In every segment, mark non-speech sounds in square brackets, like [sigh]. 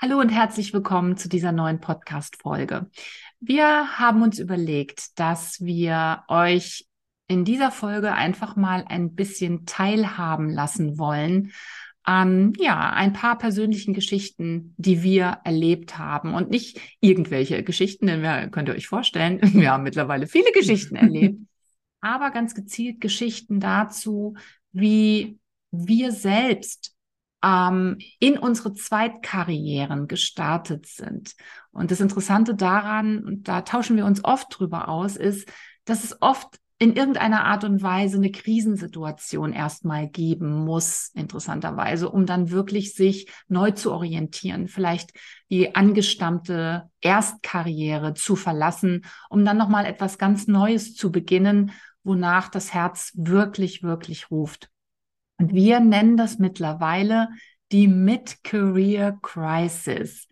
Hallo und herzlich willkommen zu dieser neuen Podcast-Folge. Wir haben uns überlegt, dass wir euch in dieser Folge einfach mal ein bisschen teilhaben lassen wollen an ja ein paar persönlichen Geschichten, die wir erlebt haben und nicht irgendwelche Geschichten, denn wir könnt ihr euch vorstellen, [laughs] wir haben mittlerweile viele Geschichten erlebt, [laughs] aber ganz gezielt Geschichten dazu, wie wir selbst ähm, in unsere Zweitkarrieren gestartet sind. Und das Interessante daran, und da tauschen wir uns oft drüber aus, ist, dass es oft in irgendeiner Art und Weise eine Krisensituation erstmal geben muss, interessanterweise, um dann wirklich sich neu zu orientieren, vielleicht die angestammte Erstkarriere zu verlassen, um dann nochmal etwas ganz Neues zu beginnen, wonach das Herz wirklich, wirklich ruft. Und wir nennen das mittlerweile die Mid-Career Crisis.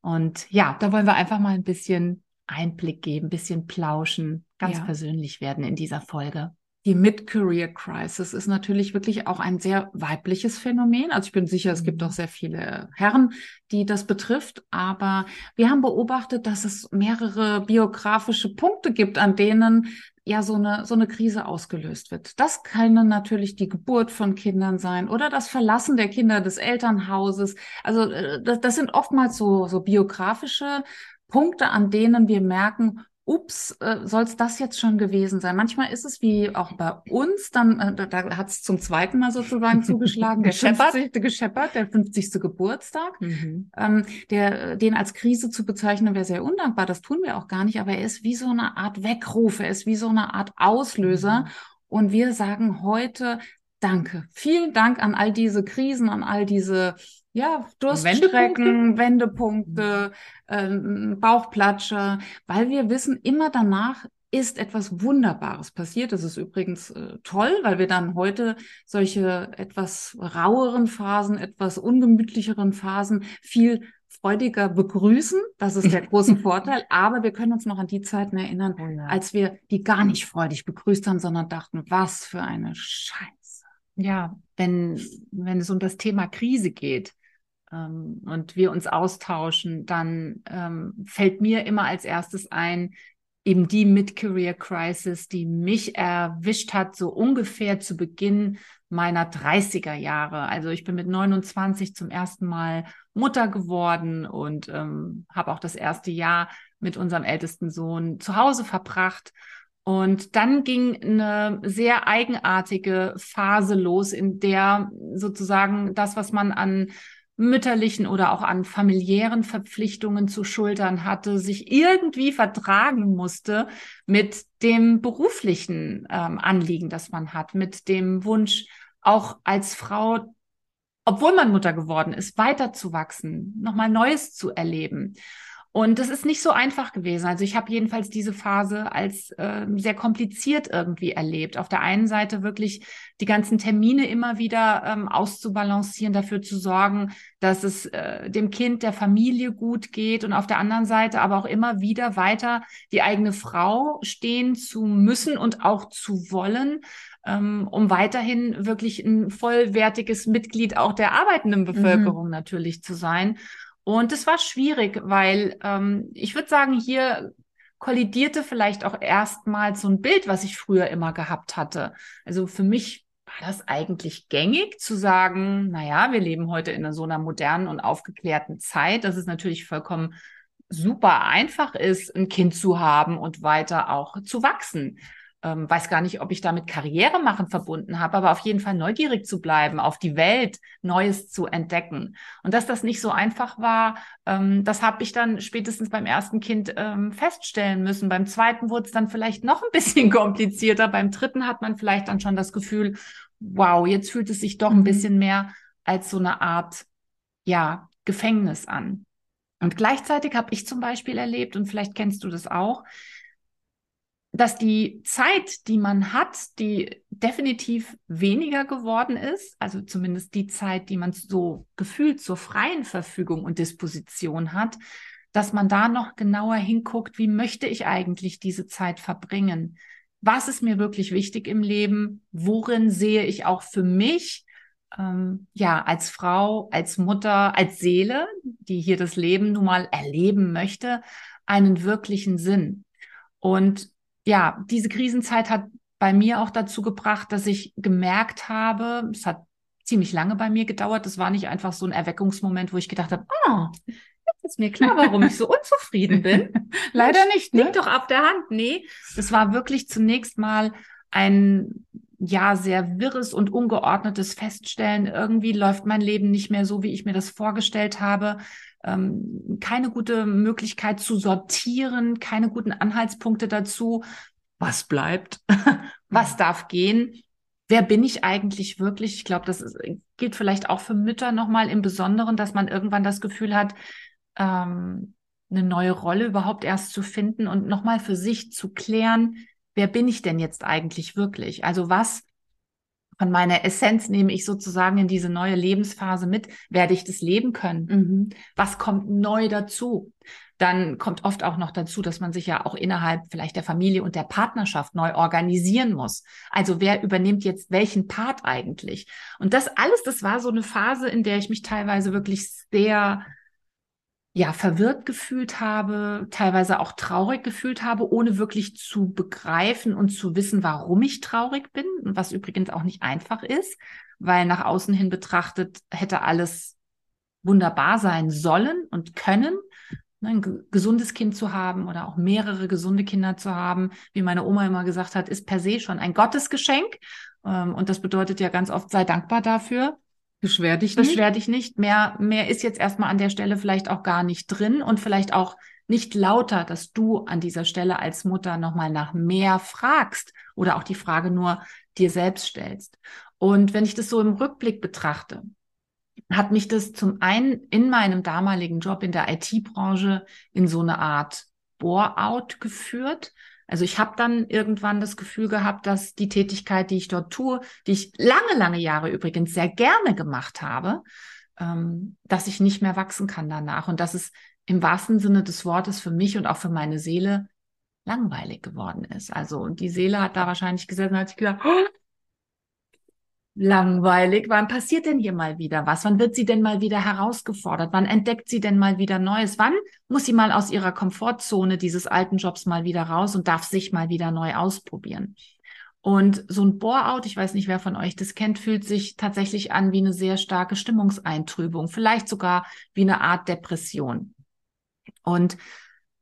Und ja, da wollen wir einfach mal ein bisschen Einblick geben, ein bisschen plauschen, ganz ja. persönlich werden in dieser Folge. Die Mid-Career Crisis ist natürlich wirklich auch ein sehr weibliches Phänomen. Also ich bin sicher, es gibt auch sehr viele Herren, die das betrifft. Aber wir haben beobachtet, dass es mehrere biografische Punkte gibt, an denen ja so eine, so eine Krise ausgelöst wird. Das können natürlich die Geburt von Kindern sein oder das Verlassen der Kinder des Elternhauses. Also äh, das, das sind oftmals so, so biografische Punkte, an denen wir merken, ups, äh, soll es das jetzt schon gewesen sein? Manchmal ist es wie auch bei uns, dann äh, da, da hat es zum zweiten Mal sozusagen [laughs] zugeschlagen, der, 50, gescheppert, der 50. Geburtstag. Mhm. Ähm, der, den als Krise zu bezeichnen, wäre sehr undankbar. Das tun wir auch gar nicht, aber er ist wie so eine Art Weckruf, er ist wie so eine Art Auslöser. Mhm. Und wir sagen heute, Danke. Vielen Dank an all diese Krisen, an all diese ja, Durststrecken, Wendepunkte, Wendepunkte ähm, Bauchplatscher, weil wir wissen, immer danach ist etwas Wunderbares passiert. Das ist übrigens äh, toll, weil wir dann heute solche etwas raueren Phasen, etwas ungemütlicheren Phasen viel freudiger begrüßen. Das ist der große [laughs] Vorteil. Aber wir können uns noch an die Zeiten erinnern, oh ja. als wir die gar nicht freudig begrüßt haben, sondern dachten, was für eine Scheiße. Ja, wenn, wenn es um das Thema Krise geht ähm, und wir uns austauschen, dann ähm, fällt mir immer als erstes ein, eben die Mid-Career Crisis, die mich erwischt hat, so ungefähr zu Beginn meiner 30er Jahre. Also ich bin mit 29 zum ersten Mal Mutter geworden und ähm, habe auch das erste Jahr mit unserem ältesten Sohn zu Hause verbracht und dann ging eine sehr eigenartige Phase los, in der sozusagen das, was man an mütterlichen oder auch an familiären Verpflichtungen zu schultern hatte, sich irgendwie vertragen musste mit dem beruflichen ähm, Anliegen, das man hat, mit dem Wunsch, auch als Frau, obwohl man Mutter geworden ist, weiterzuwachsen, nochmal Neues zu erleben. Und das ist nicht so einfach gewesen. Also ich habe jedenfalls diese Phase als äh, sehr kompliziert irgendwie erlebt. Auf der einen Seite wirklich die ganzen Termine immer wieder ähm, auszubalancieren, dafür zu sorgen, dass es äh, dem Kind, der Familie gut geht und auf der anderen Seite aber auch immer wieder weiter die eigene Frau stehen zu müssen und auch zu wollen ähm, um weiterhin wirklich ein vollwertiges Mitglied auch der arbeitenden mhm. Bevölkerung mhm. natürlich zu sein. Und es war schwierig, weil ähm, ich würde sagen, hier kollidierte vielleicht auch erstmals so ein Bild, was ich früher immer gehabt hatte. Also für mich war das eigentlich gängig zu sagen, naja, wir leben heute in so einer modernen und aufgeklärten Zeit, dass es natürlich vollkommen super einfach ist, ein Kind zu haben und weiter auch zu wachsen ähm, weiß gar nicht, ob ich damit Karriere machen verbunden habe, aber auf jeden Fall neugierig zu bleiben, auf die Welt Neues zu entdecken. Und dass das nicht so einfach war, ähm, das habe ich dann spätestens beim ersten Kind ähm, feststellen müssen. Beim zweiten wurde es dann vielleicht noch ein bisschen [laughs] komplizierter. Beim dritten hat man vielleicht dann schon das Gefühl, wow, jetzt fühlt es sich doch ein mhm. bisschen mehr als so eine Art, ja, Gefängnis an. Und gleichzeitig habe ich zum Beispiel erlebt, und vielleicht kennst du das auch, dass die Zeit, die man hat, die definitiv weniger geworden ist, also zumindest die Zeit, die man so gefühlt zur freien Verfügung und Disposition hat, dass man da noch genauer hinguckt, wie möchte ich eigentlich diese Zeit verbringen? Was ist mir wirklich wichtig im Leben? Worin sehe ich auch für mich ähm, ja, als Frau, als Mutter, als Seele, die hier das Leben nun mal erleben möchte, einen wirklichen Sinn. Und ja, diese Krisenzeit hat bei mir auch dazu gebracht, dass ich gemerkt habe, es hat ziemlich lange bei mir gedauert, das war nicht einfach so ein Erweckungsmoment, wo ich gedacht habe, oh, jetzt ist mir klar, warum ich so unzufrieden bin. [laughs] Leider nicht, ne? Liegt doch auf der Hand. Nee, das war wirklich zunächst mal ein ja sehr wirres und ungeordnetes Feststellen. Irgendwie läuft mein Leben nicht mehr so, wie ich mir das vorgestellt habe. Ähm, keine gute Möglichkeit zu sortieren, keine guten Anhaltspunkte dazu. Was bleibt? [laughs] was darf gehen? Wer bin ich eigentlich wirklich? Ich glaube, das ist, gilt vielleicht auch für Mütter nochmal im Besonderen, dass man irgendwann das Gefühl hat, ähm, eine neue Rolle überhaupt erst zu finden und nochmal für sich zu klären, wer bin ich denn jetzt eigentlich wirklich? Also was von meiner Essenz nehme ich sozusagen in diese neue Lebensphase mit? Werde ich das leben können? Mhm. Was kommt neu dazu? Dann kommt oft auch noch dazu, dass man sich ja auch innerhalb vielleicht der Familie und der Partnerschaft neu organisieren muss. Also wer übernimmt jetzt welchen Part eigentlich? Und das alles, das war so eine Phase, in der ich mich teilweise wirklich sehr ja, verwirrt gefühlt habe, teilweise auch traurig gefühlt habe, ohne wirklich zu begreifen und zu wissen, warum ich traurig bin, was übrigens auch nicht einfach ist, weil nach außen hin betrachtet hätte alles wunderbar sein sollen und können. Ne, ein gesundes Kind zu haben oder auch mehrere gesunde Kinder zu haben, wie meine Oma immer gesagt hat, ist per se schon ein Gottesgeschenk. Ähm, und das bedeutet ja ganz oft, sei dankbar dafür. Beschwer dich nicht. Beschwer dich nicht. Mehr, mehr ist jetzt erstmal an der Stelle vielleicht auch gar nicht drin und vielleicht auch nicht lauter, dass du an dieser Stelle als Mutter nochmal nach mehr fragst oder auch die Frage nur dir selbst stellst. Und wenn ich das so im Rückblick betrachte, hat mich das zum einen in meinem damaligen Job in der IT-Branche in so eine Art Bore-out geführt. Also ich habe dann irgendwann das Gefühl gehabt, dass die Tätigkeit, die ich dort tue, die ich lange, lange Jahre übrigens sehr gerne gemacht habe, ähm, dass ich nicht mehr wachsen kann danach und dass es im wahrsten Sinne des Wortes für mich und auch für meine Seele langweilig geworden ist. Also und die Seele hat da wahrscheinlich gesessen und hat sich gedacht, oh, langweilig. Wann passiert denn hier mal wieder was? Wann wird sie denn mal wieder herausgefordert? Wann entdeckt sie denn mal wieder Neues? Wann muss sie mal aus ihrer Komfortzone dieses alten Jobs mal wieder raus und darf sich mal wieder neu ausprobieren? Und so ein Bore-out, ich weiß nicht, wer von euch das kennt, fühlt sich tatsächlich an wie eine sehr starke Stimmungseintrübung, vielleicht sogar wie eine Art Depression. Und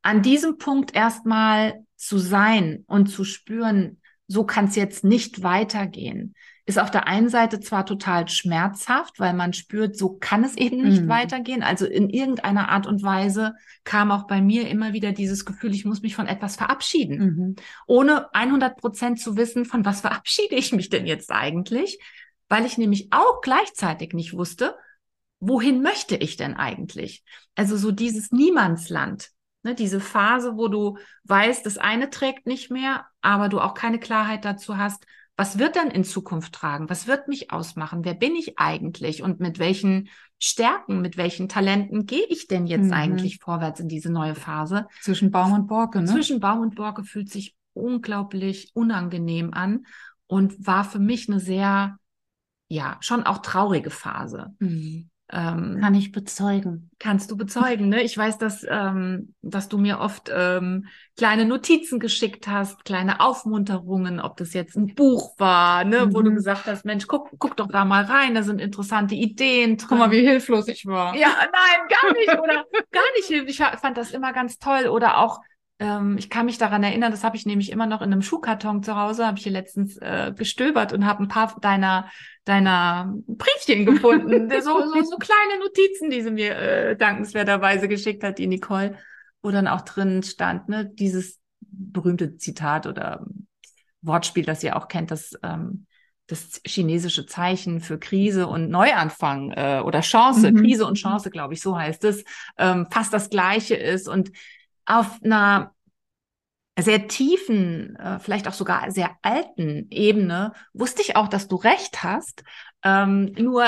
an diesem Punkt erstmal zu sein und zu spüren, so kann es jetzt nicht weitergehen, ist auf der einen Seite zwar total schmerzhaft, weil man spürt, so kann es eben nicht mhm. weitergehen. Also in irgendeiner Art und Weise kam auch bei mir immer wieder dieses Gefühl, ich muss mich von etwas verabschieden, mhm. ohne 100 Prozent zu wissen, von was verabschiede ich mich denn jetzt eigentlich, weil ich nämlich auch gleichzeitig nicht wusste, wohin möchte ich denn eigentlich? Also so dieses Niemandsland. Ne, diese Phase, wo du weißt, das eine trägt nicht mehr, aber du auch keine Klarheit dazu hast, was wird dann in Zukunft tragen? Was wird mich ausmachen? Wer bin ich eigentlich? Und mit welchen Stärken, mit welchen Talenten gehe ich denn jetzt mhm. eigentlich vorwärts in diese neue Phase? Zwischen Baum und Borke, ne? Zwischen Baum und Borke fühlt sich unglaublich unangenehm an und war für mich eine sehr, ja, schon auch traurige Phase. Mhm. Ähm, Kann ich bezeugen. Kannst du bezeugen, ne? Ich weiß, dass, ähm, dass du mir oft ähm, kleine Notizen geschickt hast, kleine Aufmunterungen, ob das jetzt ein Buch war, ne, mhm. wo du mhm. gesagt hast, Mensch, guck, guck doch da mal rein, da sind interessante Ideen drin. Guck mal, wie hilflos ich war. Ja, nein, gar nicht, oder gar nicht hilflos. Ich fand das immer ganz toll. Oder auch ähm, ich kann mich daran erinnern, das habe ich nämlich immer noch in einem Schuhkarton zu Hause, habe ich hier letztens äh, gestöbert und habe ein paar deiner deiner Briefchen gefunden, [laughs] so, so, so kleine Notizen, die sie mir äh, dankenswerterweise geschickt hat, die Nicole, wo dann auch drin stand, ne, dieses berühmte Zitat oder Wortspiel, das ihr auch kennt, das ähm, das chinesische Zeichen für Krise und Neuanfang äh, oder Chance, mhm. Krise und Chance, glaube ich, so heißt es, ähm, fast das gleiche ist. Und auf einer sehr tiefen, äh, vielleicht auch sogar sehr alten Ebene wusste ich auch, dass du recht hast, ähm, nur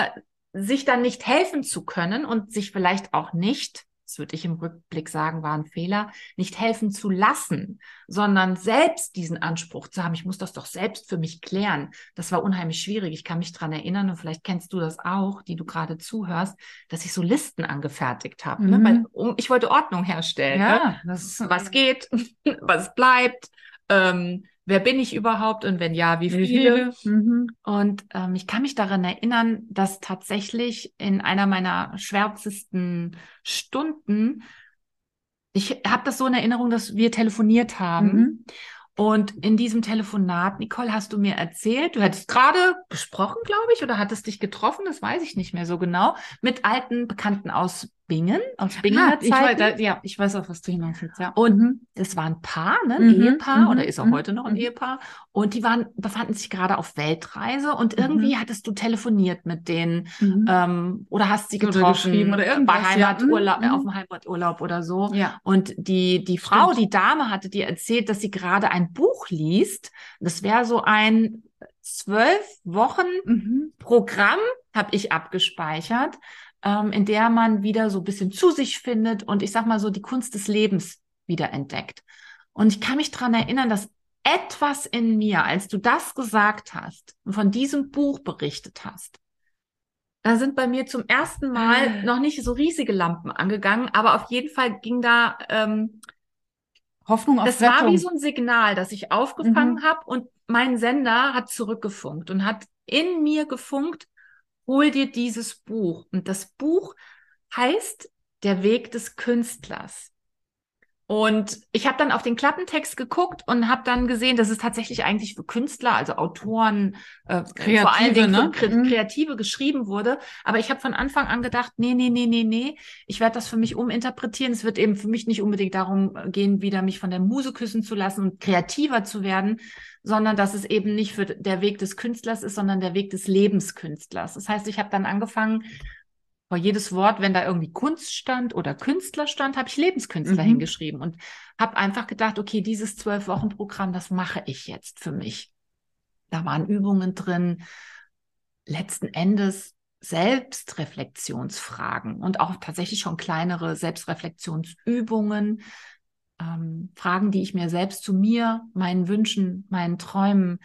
sich dann nicht helfen zu können und sich vielleicht auch nicht das würde ich im Rückblick sagen, war ein Fehler, nicht helfen zu lassen, sondern selbst diesen Anspruch zu haben, ich muss das doch selbst für mich klären. Das war unheimlich schwierig. Ich kann mich dran erinnern und vielleicht kennst du das auch, die du gerade zuhörst, dass ich so Listen angefertigt habe. Ne? Mhm. Ne? Weil, um, ich wollte Ordnung herstellen. Ja, ne? was geht, [laughs] was bleibt. Ähm, wer bin ich überhaupt und wenn ja, wie viele? Mhm. Und ähm, ich kann mich daran erinnern, dass tatsächlich in einer meiner schwärzesten Stunden, ich habe das so in Erinnerung, dass wir telefoniert haben. Mhm. Und in diesem Telefonat, Nicole, hast du mir erzählt, du hättest gerade gesprochen, glaube ich, oder hattest dich getroffen, das weiß ich nicht mehr so genau, mit alten Bekannten aus Bingen, aus Binger ah, ich weiß, ja, ich weiß auch, was du hinaus willst, ja. Und mhm. es war ein Paar, ne, ein mhm, Ehepaar, mhm, oder ist auch mhm, heute noch ein mhm. Ehepaar. Und die waren, befanden sich gerade auf Weltreise und irgendwie hattest du telefoniert mit denen ähm, oder hast sie getroffen oder, oder irgendwas, bei Heimaturlaub, ja. auf dem Heimaturlaub oder so. Ja. Und die, die Frau, Stimmt. die Dame hatte dir erzählt, dass sie gerade ein Buch liest. Das wäre so ein zwölf Wochen Programm, habe ich abgespeichert ähm, in der man wieder so ein bisschen zu sich findet und ich sag mal so die Kunst des Lebens wieder entdeckt. Und ich kann mich dran erinnern, dass etwas in mir, als du das gesagt hast und von diesem Buch berichtet hast, da sind bei mir zum ersten Mal ah. noch nicht so riesige Lampen angegangen, aber auf jeden Fall ging da ähm, Hoffnung auf Das Rettung. war wie so ein Signal, das ich aufgefangen mhm. habe und mein Sender hat zurückgefunkt und hat in mir gefunkt, hol dir dieses Buch. Und das Buch heißt Der Weg des Künstlers. Und ich habe dann auf den Klappentext geguckt und habe dann gesehen, dass es tatsächlich eigentlich für Künstler, also Autoren, äh, Kreative, vor allen Dingen ne? für mhm. Kreative geschrieben wurde. Aber ich habe von Anfang an gedacht, nee, nee, nee, nee, nee, ich werde das für mich uminterpretieren. Es wird eben für mich nicht unbedingt darum gehen, wieder mich von der Muse küssen zu lassen und kreativer zu werden, sondern dass es eben nicht für der Weg des Künstlers ist, sondern der Weg des Lebenskünstlers. Das heißt, ich habe dann angefangen, vor jedes Wort, wenn da irgendwie Kunst stand oder Künstler stand, habe ich Lebenskünstler mhm. hingeschrieben und habe einfach gedacht, okay, dieses zwölf Wochen Programm, das mache ich jetzt für mich. Da waren Übungen drin, letzten Endes Selbstreflexionsfragen und auch tatsächlich schon kleinere Selbstreflexionsübungen, ähm, Fragen, die ich mir selbst zu mir, meinen Wünschen, meinen Träumen,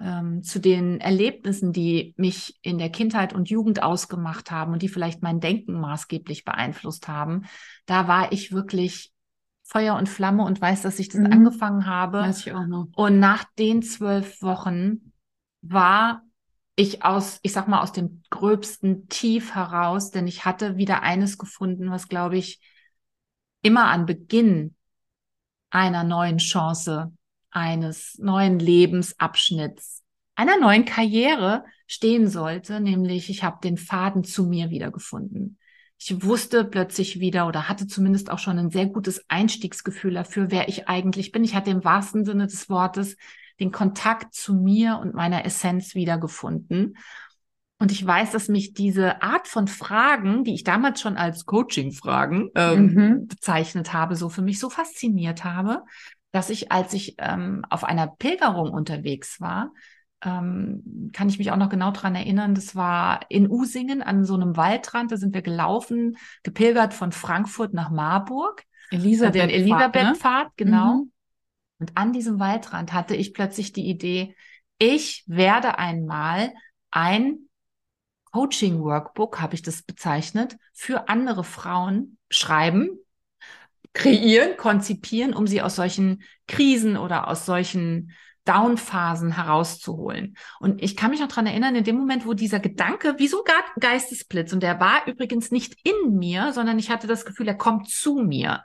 ähm, zu den Erlebnissen, die mich in der Kindheit und Jugend ausgemacht haben und die vielleicht mein Denken maßgeblich beeinflusst haben, da war ich wirklich Feuer und Flamme und weiß, dass ich das mhm. angefangen habe. Weiß ich auch noch. Und nach den zwölf Wochen war ich aus, ich sag mal, aus dem gröbsten Tief heraus, denn ich hatte wieder eines gefunden, was, glaube ich, immer an Beginn einer neuen Chance, eines neuen Lebensabschnitts, einer neuen Karriere stehen sollte, nämlich ich habe den Faden zu mir wiedergefunden. Ich wusste plötzlich wieder oder hatte zumindest auch schon ein sehr gutes Einstiegsgefühl dafür, wer ich eigentlich bin. Ich hatte im wahrsten Sinne des Wortes den Kontakt zu mir und meiner Essenz wiedergefunden. Und ich weiß, dass mich diese Art von Fragen, die ich damals schon als Coaching-Fragen ähm, mhm. bezeichnet habe, so für mich so fasziniert habe, dass ich, als ich ähm, auf einer Pilgerung unterwegs war, ähm, kann ich mich auch noch genau dran erinnern, das war in Usingen an so einem Waldrand, da sind wir gelaufen, gepilgert von Frankfurt nach Marburg. Elisabeth den Elisabeth-Pfad, ne? genau. Mhm. Und an diesem Waldrand hatte ich plötzlich die Idee, ich werde einmal ein Coaching Workbook, habe ich das bezeichnet, für andere Frauen schreiben, kreieren, konzipieren, um sie aus solchen Krisen oder aus solchen Downphasen herauszuholen. Und ich kann mich noch dran erinnern, in dem Moment, wo dieser Gedanke, wie so ein Geistesblitz, und der war übrigens nicht in mir, sondern ich hatte das Gefühl, er kommt zu mir,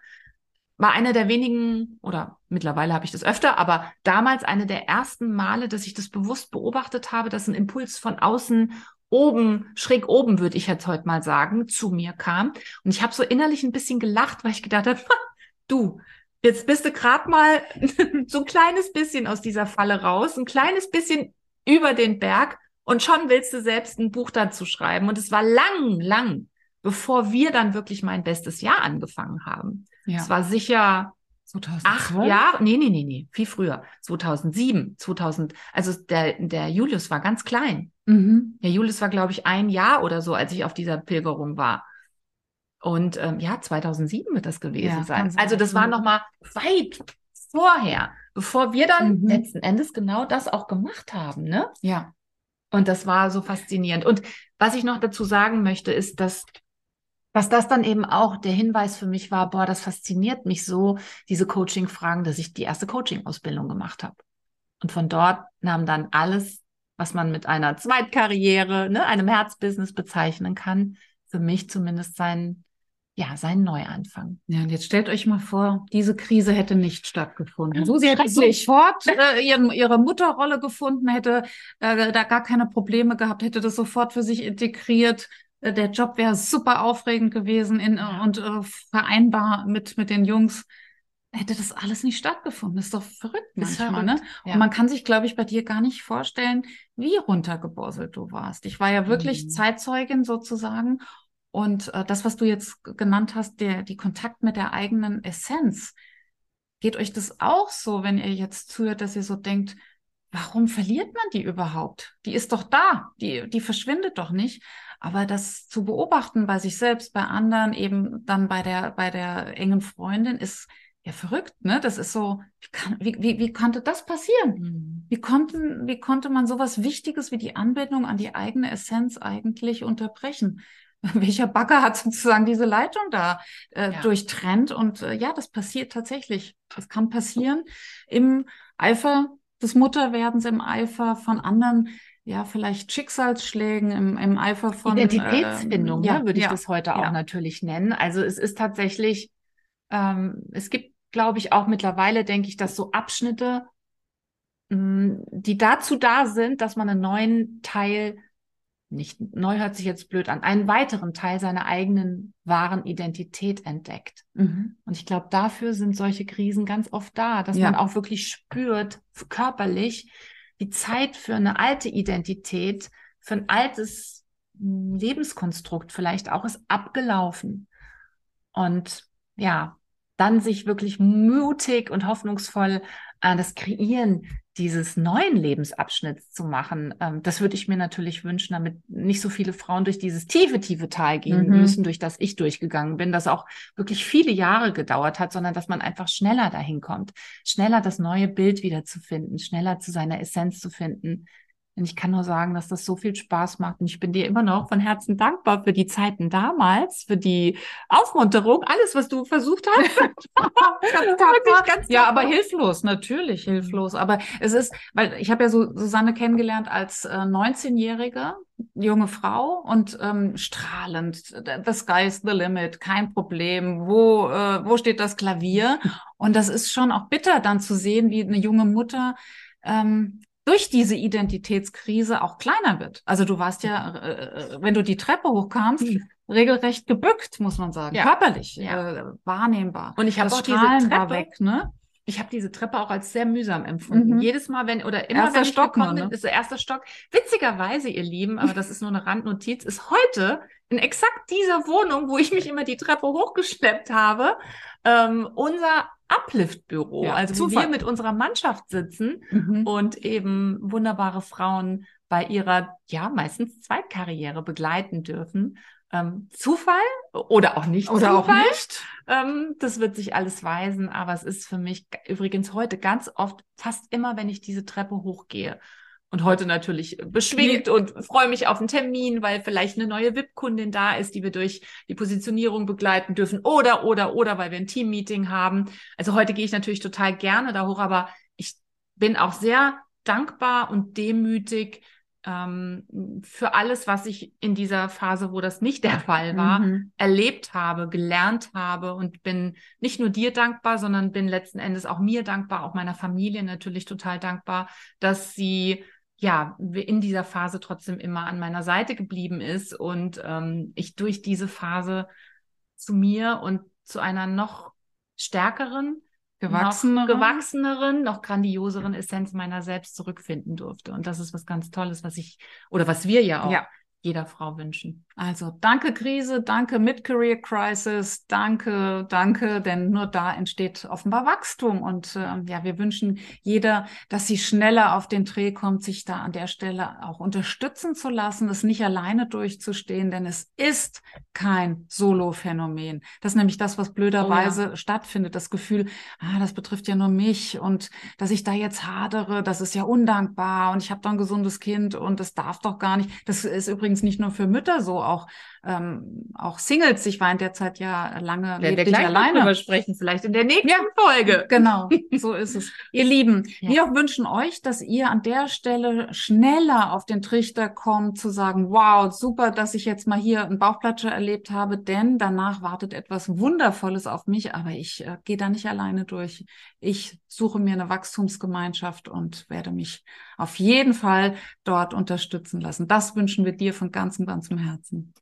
war einer der wenigen, oder mittlerweile habe ich das öfter, aber damals eine der ersten Male, dass ich das bewusst beobachtet habe, dass ein Impuls von außen oben, schräg oben, würde ich jetzt heute mal sagen, zu mir kam. Und ich habe so innerlich ein bisschen gelacht, weil ich gedacht habe, [laughs] du, jetzt bist du gerade mal [laughs] so ein kleines bisschen aus dieser Falle raus, ein kleines bisschen über den Berg und schon willst du selbst ein Buch dazu schreiben. Und es war lang, lang, bevor wir dann wirklich mein bestes Jahr angefangen haben. Ja. Es war sicher 2012? acht Jahre, nee, nee, nee, nee, viel früher. 2007, 2000, also der, der Julius war ganz klein. Mhm. Der Julius war, glaube ich, ein Jahr oder so, als ich auf dieser Pilgerung war. Und ähm, ja, 2007 wird das gewesen ja, sein. Also das war noch mal weit vorher, bevor wir dann mhm. letzten Endes genau das auch gemacht haben, ne? Ja. Und das war so faszinierend. Und was ich noch dazu sagen möchte, ist, dass was das dann eben auch der Hinweis für mich war, boah, das fasziniert mich so, diese Coaching-Fragen, dass ich die erste Coaching-Ausbildung gemacht habe. Und von dort nahm dann alles, was man mit einer Zweitkarriere, ne, einem Herzbusiness bezeichnen kann, für mich zumindest sein, ja, sein Neuanfang. Ja, und jetzt stellt euch mal vor, diese Krise hätte nicht stattgefunden. So, sie hätte sofort äh, ihren, ihre Mutterrolle gefunden, hätte äh, da gar keine Probleme gehabt, hätte das sofort für sich integriert. Äh, der Job wäre super aufregend gewesen in, ja. und äh, vereinbar mit, mit den Jungs hätte das alles nicht stattgefunden. Das ist doch verrückt manchmal, verrückt. ne? Ja. Und man kann sich, glaube ich, bei dir gar nicht vorstellen, wie runtergeborselt du warst. Ich war ja wirklich mhm. Zeitzeugin sozusagen. Und äh, das, was du jetzt genannt hast, der, die Kontakt mit der eigenen Essenz, geht euch das auch so, wenn ihr jetzt zuhört, dass ihr so denkt, warum verliert man die überhaupt? Die ist doch da, die, die verschwindet doch nicht. Aber das zu beobachten bei sich selbst, bei anderen, eben dann bei der, bei der engen Freundin, ist ja verrückt, ne? Das ist so, wie, kann, wie, wie, wie konnte das passieren? Mhm. Wie, konnten, wie konnte man sowas Wichtiges wie die Anbindung an die eigene Essenz eigentlich unterbrechen? [laughs] Welcher Bagger hat sozusagen diese Leitung da äh, ja. durchtrennt? Und äh, ja, das passiert tatsächlich. Das kann passieren im Eifer des Mutterwerdens, im Eifer von anderen ja, vielleicht Schicksalsschlägen im, im Eifer von Identitätsfindung, äh, ja, ne, würde ich ja, das heute auch natürlich nennen. Also es ist tatsächlich, ähm, es gibt glaube ich, auch mittlerweile, denke ich, dass so Abschnitte, mm, die dazu da sind, dass man einen neuen Teil, nicht neu hört sich jetzt blöd an, einen weiteren Teil seiner eigenen wahren Identität entdeckt. Mhm. Und ich glaube, dafür sind solche Krisen ganz oft da, dass ja. man auch wirklich spürt, körperlich, die Zeit für eine alte Identität, für ein altes mm, Lebenskonstrukt vielleicht auch ist abgelaufen. Und ja, dann sich wirklich mutig und hoffnungsvoll an das Kreieren dieses neuen Lebensabschnitts zu machen. Ähm, das würde ich mir natürlich wünschen, damit nicht so viele Frauen durch dieses tiefe, tiefe Tal gehen mhm. müssen, durch das ich durchgegangen bin, das auch wirklich viele Jahre gedauert hat, sondern dass man einfach schneller dahin kommt, schneller das neue Bild wiederzufinden, schneller zu seiner Essenz zu finden, und ich kann nur sagen, dass das so viel Spaß macht. Und ich bin dir immer noch von Herzen dankbar für die Zeiten damals, für die Aufmunterung, alles, was du versucht hast. [laughs] ganz ganz ja, aber hilflos, natürlich hilflos. Aber es ist, weil ich habe ja so Susanne kennengelernt als äh, 19-Jährige, junge Frau und ähm, strahlend. The sky is the limit, kein Problem. Wo, äh, wo steht das Klavier? [laughs] Und das ist schon auch bitter, dann zu sehen, wie eine junge Mutter ähm, durch diese Identitätskrise auch kleiner wird. Also du warst ja, äh, äh wenn du die Treppe hochkamst, mhm. regelrecht gebückt, muss man sagen, ja. körperlich, ja. Äh, wahrnehmbar. Und ich habe auch Strahlen diese Treppe, weg, ne? Ich habe diese Treppe auch als sehr mühsam empfunden. Mhm. Jedes Mal, wenn oder immer erster wenn ich Stock gekommen bin, ne? ist der erste Stock. Witzigerweise, ihr Lieben, aber das ist nur eine Randnotiz, ist heute in exakt dieser Wohnung, wo ich mich immer die Treppe hochgeschleppt habe, ähm, unser Uplift-Büro, ja, also Zufall. wo wir mit unserer Mannschaft sitzen mhm. und eben wunderbare Frauen bei ihrer, ja, meistens Zweitkarriere begleiten dürfen. Ähm, Zufall oder auch nicht oder Zufall. auch nicht. Ähm, das wird sich alles weisen, aber es ist für mich übrigens heute ganz oft, fast immer, wenn ich diese Treppe hochgehe, und heute natürlich beschwingt und freue mich auf einen Termin, weil vielleicht eine neue VIP-Kundin da ist, die wir durch die Positionierung begleiten dürfen oder, oder, oder, weil wir ein Team-Meeting haben. Also heute gehe ich natürlich total gerne da hoch, aber ich bin auch sehr dankbar und demütig ähm, für alles, was ich in dieser Phase, wo das nicht der Fall war, mhm. erlebt habe, gelernt habe und bin nicht nur dir dankbar, sondern bin letzten Endes auch mir dankbar, auch meiner Familie natürlich total dankbar, dass sie ja, in dieser Phase trotzdem immer an meiner Seite geblieben ist und ähm, ich durch diese Phase zu mir und zu einer noch stärkeren, gewachseneren. noch gewachseneren, noch grandioseren Essenz meiner selbst zurückfinden durfte. Und das ist was ganz Tolles, was ich, oder was wir ja auch ja. Jeder Frau wünschen. Also danke Krise, danke Mid-Career Crisis, danke, danke, denn nur da entsteht offenbar Wachstum. Und äh, ja, wir wünschen jeder, dass sie schneller auf den Dreh kommt, sich da an der Stelle auch unterstützen zu lassen, es nicht alleine durchzustehen, denn es ist kein Solo-Phänomen. Das ist nämlich das, was blöderweise oh ja. stattfindet. Das Gefühl, ah, das betrifft ja nur mich und dass ich da jetzt hadere, das ist ja undankbar und ich habe doch ein gesundes Kind und das darf doch gar nicht. Das ist übrigens nicht nur für Mütter so, auch ähm, auch Singles. Ich war in der Zeit ja lange ja, lebte ich alleine. Darüber sprechen vielleicht in der nächsten ja, Folge. [laughs] Genau, so ist es. Ihr Lieben, ja. wir wünschen euch, dass ihr an der Stelle schneller auf den Trichter kommt, zu sagen, wow, super, dass ich jetzt mal hier einen Bauchplatscher erlebt habe, denn danach wartet etwas Wundervolles auf mich, aber ich äh, gehe da nicht alleine durch. Ich suche mir eine Wachstumsgemeinschaft und werde mich auf jeden Fall dort unterstützen lassen. Das wünschen wir dir von ganzem, ganzem Herzen.